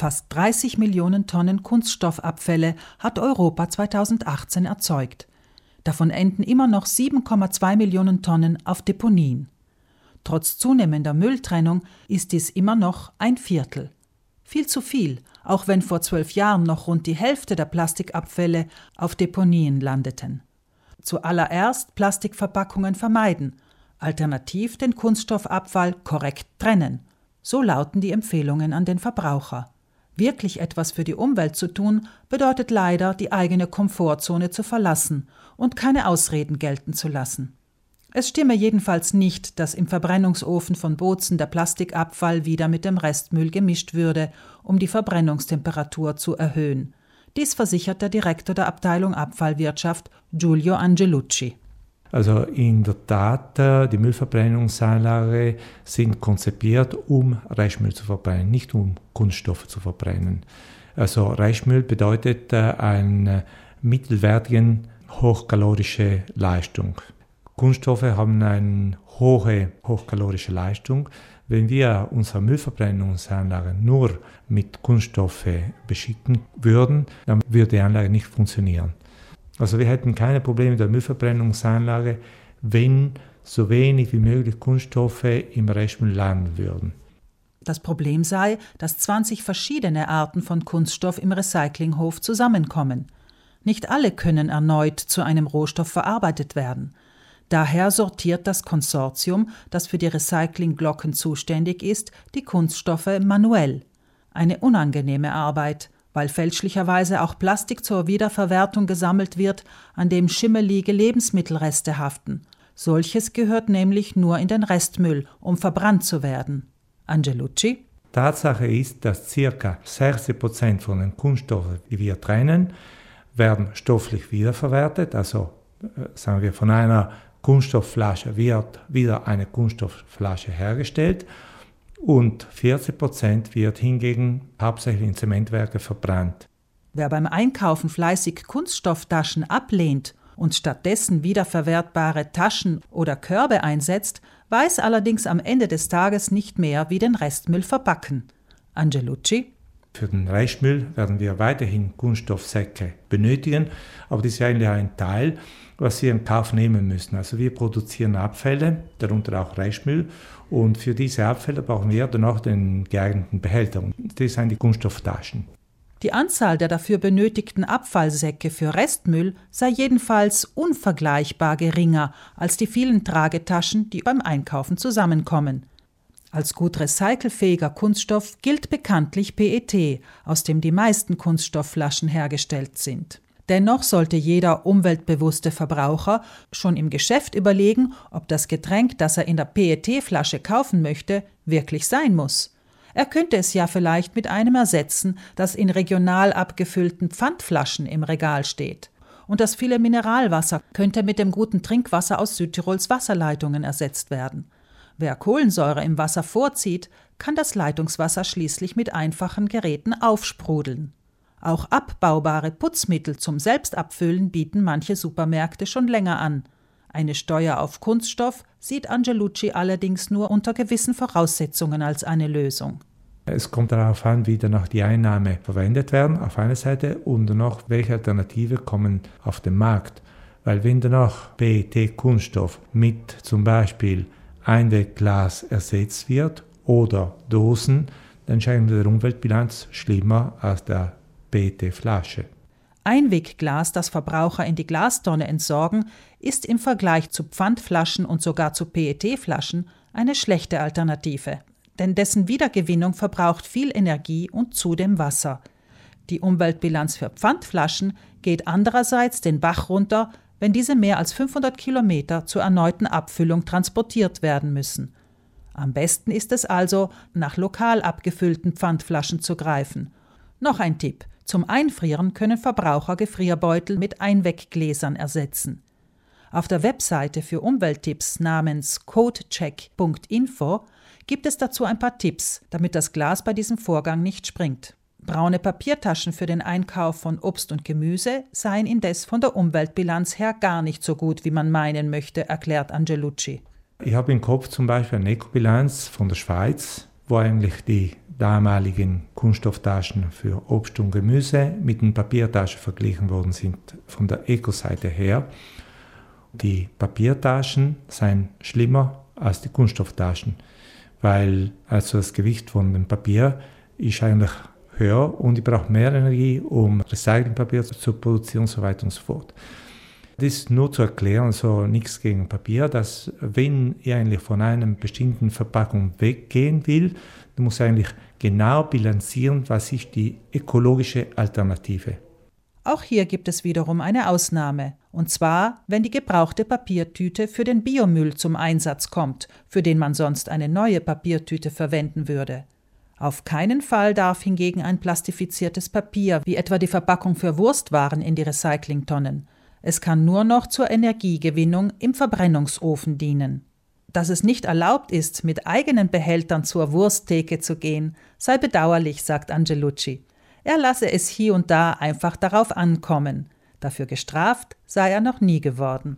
Fast 30 Millionen Tonnen Kunststoffabfälle hat Europa 2018 erzeugt. Davon enden immer noch 7,2 Millionen Tonnen auf Deponien. Trotz zunehmender Mülltrennung ist dies immer noch ein Viertel. Viel zu viel, auch wenn vor zwölf Jahren noch rund die Hälfte der Plastikabfälle auf Deponien landeten. Zuallererst Plastikverpackungen vermeiden, alternativ den Kunststoffabfall korrekt trennen. So lauten die Empfehlungen an den Verbraucher. Wirklich etwas für die Umwelt zu tun, bedeutet leider, die eigene Komfortzone zu verlassen und keine Ausreden gelten zu lassen. Es stimme jedenfalls nicht, dass im Verbrennungsofen von Bozen der Plastikabfall wieder mit dem Restmüll gemischt würde, um die Verbrennungstemperatur zu erhöhen. Dies versichert der Direktor der Abteilung Abfallwirtschaft Giulio Angelucci. Also in der Tat, äh, die Müllverbrennungsanlage sind konzipiert, um Restmüll zu verbrennen, nicht um Kunststoffe zu verbrennen. Also Restmüll bedeutet äh, eine mittelwertige hochkalorische Leistung. Kunststoffe haben eine hohe hochkalorische Leistung. Wenn wir unsere Müllverbrennungsanlage nur mit Kunststoffe beschicken würden, dann würde die Anlage nicht funktionieren. Also wir hätten keine Probleme mit der Müllverbrennungsanlage, wenn so wenig wie möglich Kunststoffe im Restmüll landen würden. Das Problem sei, dass 20 verschiedene Arten von Kunststoff im Recyclinghof zusammenkommen. Nicht alle können erneut zu einem Rohstoff verarbeitet werden. Daher sortiert das Konsortium, das für die Recyclingglocken zuständig ist, die Kunststoffe manuell. Eine unangenehme Arbeit, weil fälschlicherweise auch Plastik zur Wiederverwertung gesammelt wird, an dem schimmelige Lebensmittelreste haften. Solches gehört nämlich nur in den Restmüll, um verbrannt zu werden. Angelucci? Tatsache ist, dass ca. 60 Prozent von den Kunststoffen, die wir trennen, werden stofflich wiederverwertet, also äh, sagen wir von einer Kunststoffflasche wird wieder eine Kunststoffflasche hergestellt und 40 Prozent wird hingegen hauptsächlich in Zementwerke verbrannt. Wer beim Einkaufen fleißig Kunststofftaschen ablehnt und stattdessen wiederverwertbare Taschen oder Körbe einsetzt, weiß allerdings am Ende des Tages nicht mehr, wie den Restmüll verpacken. Angelucci für den Restmüll werden wir weiterhin Kunststoffsäcke benötigen, aber das ist eigentlich ein Teil, was wir in Kauf nehmen müssen. Also wir produzieren Abfälle, darunter auch Restmüll, und für diese Abfälle brauchen wir dann auch den geeigneten Behälter. Und das sind die Kunststofftaschen. Die Anzahl der dafür benötigten Abfallsäcke für Restmüll sei jedenfalls unvergleichbar geringer als die vielen Tragetaschen, die beim Einkaufen zusammenkommen. Als gut recycelfähiger Kunststoff gilt bekanntlich PET, aus dem die meisten Kunststoffflaschen hergestellt sind. Dennoch sollte jeder umweltbewusste Verbraucher schon im Geschäft überlegen, ob das Getränk, das er in der PET-Flasche kaufen möchte, wirklich sein muss. Er könnte es ja vielleicht mit einem ersetzen, das in regional abgefüllten Pfandflaschen im Regal steht. Und das viele Mineralwasser könnte mit dem guten Trinkwasser aus Südtirols Wasserleitungen ersetzt werden. Wer Kohlensäure im Wasser vorzieht, kann das Leitungswasser schließlich mit einfachen Geräten aufsprudeln. Auch abbaubare Putzmittel zum Selbstabfüllen bieten manche Supermärkte schon länger an. Eine Steuer auf Kunststoff sieht Angelucci allerdings nur unter gewissen Voraussetzungen als eine Lösung. Es kommt darauf an, wie danach die Einnahmen verwendet werden, auf einer Seite, und noch welche Alternative kommen auf den Markt. Weil wenn danach PET-Kunststoff mit zum Beispiel Einwegglas ersetzt wird oder Dosen, dann scheint der Umweltbilanz schlimmer als der PET-Flasche. Einwegglas, das Verbraucher in die Glastonne entsorgen, ist im Vergleich zu Pfandflaschen und sogar zu PET-Flaschen eine schlechte Alternative, denn dessen Wiedergewinnung verbraucht viel Energie und zudem Wasser. Die Umweltbilanz für Pfandflaschen geht andererseits den Bach runter, wenn diese mehr als 500 Kilometer zur erneuten Abfüllung transportiert werden müssen. Am besten ist es also, nach lokal abgefüllten Pfandflaschen zu greifen. Noch ein Tipp. Zum Einfrieren können Verbraucher Gefrierbeutel mit Einweggläsern ersetzen. Auf der Webseite für Umwelttipps namens codecheck.info gibt es dazu ein paar Tipps, damit das Glas bei diesem Vorgang nicht springt. Braune Papiertaschen für den Einkauf von Obst und Gemüse seien indes von der Umweltbilanz her gar nicht so gut, wie man meinen möchte, erklärt Angelucci. Ich habe im Kopf zum Beispiel eine Ecobilanz von der Schweiz, wo eigentlich die damaligen Kunststofftaschen für Obst und Gemüse mit den Papiertaschen verglichen worden sind von der Eco-Seite her. Die Papiertaschen seien schlimmer als die Kunststofftaschen, weil also das Gewicht von dem Papier ist eigentlich höher und ich brauche mehr Energie, um Recyclingpapier zu produzieren und so weiter und so fort. Das ist nur zu erklären, so nichts gegen Papier, dass wenn ich eigentlich von einer bestimmten Verpackung weggehen will, dann muss ich eigentlich genau bilanzieren, was ist die ökologische Alternative. Auch hier gibt es wiederum eine Ausnahme, und zwar, wenn die gebrauchte Papiertüte für den Biomüll zum Einsatz kommt, für den man sonst eine neue Papiertüte verwenden würde. Auf keinen Fall darf hingegen ein plastifiziertes Papier, wie etwa die Verpackung für Wurstwaren, in die Recyclingtonnen. Es kann nur noch zur Energiegewinnung im Verbrennungsofen dienen. Dass es nicht erlaubt ist, mit eigenen Behältern zur Wursttheke zu gehen, sei bedauerlich, sagt Angelucci. Er lasse es hier und da einfach darauf ankommen. Dafür gestraft sei er noch nie geworden.